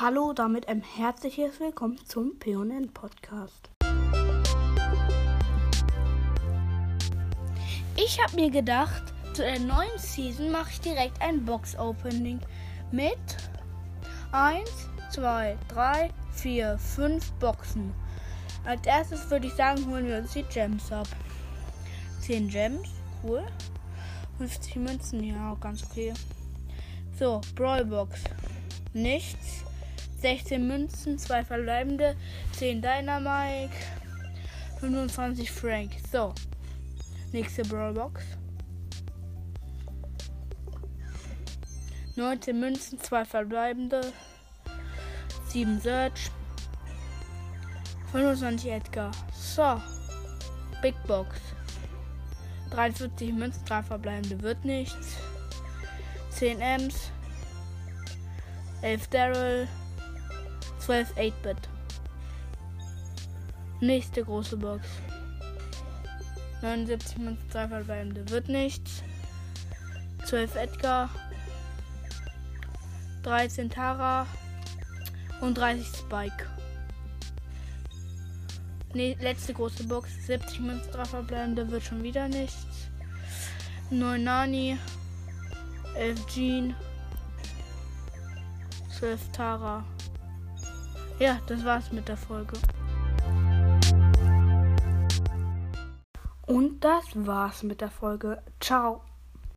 Hallo, damit ein herzliches Willkommen zum PNN Podcast. Ich habe mir gedacht, zu der neuen Season mache ich direkt ein Box-Opening mit 1, 2, 3, 4, 5 Boxen. Als erstes würde ich sagen, holen wir uns die Gems ab. 10 Gems, cool. 50 Münzen, ja, ganz okay. So, Brawlbox. Nichts. 16 Münzen, 2 verbleibende, 10 Dynamite, 25 Frank. So, nächste Brawlbox. 19 Münzen, 2 verbleibende, 7 Search, 25 Edgar. So, Big Box. 43 Münzen, 3 verbleibende wird nichts. 10 Ms, 11 Daryl, 12 8-Bit. Nächste große Box. 79 Münzen, 2 verbleibende wird nichts. 12 Edgar. 13 Tara. Und 30 Spike. Ne letzte große Box. 70 Münzen, 3 verbleibende wird schon wieder nichts. 9 Nani. 11 Jean. 12 Tara. Ja, das war's mit der Folge. Und das war's mit der Folge. Ciao.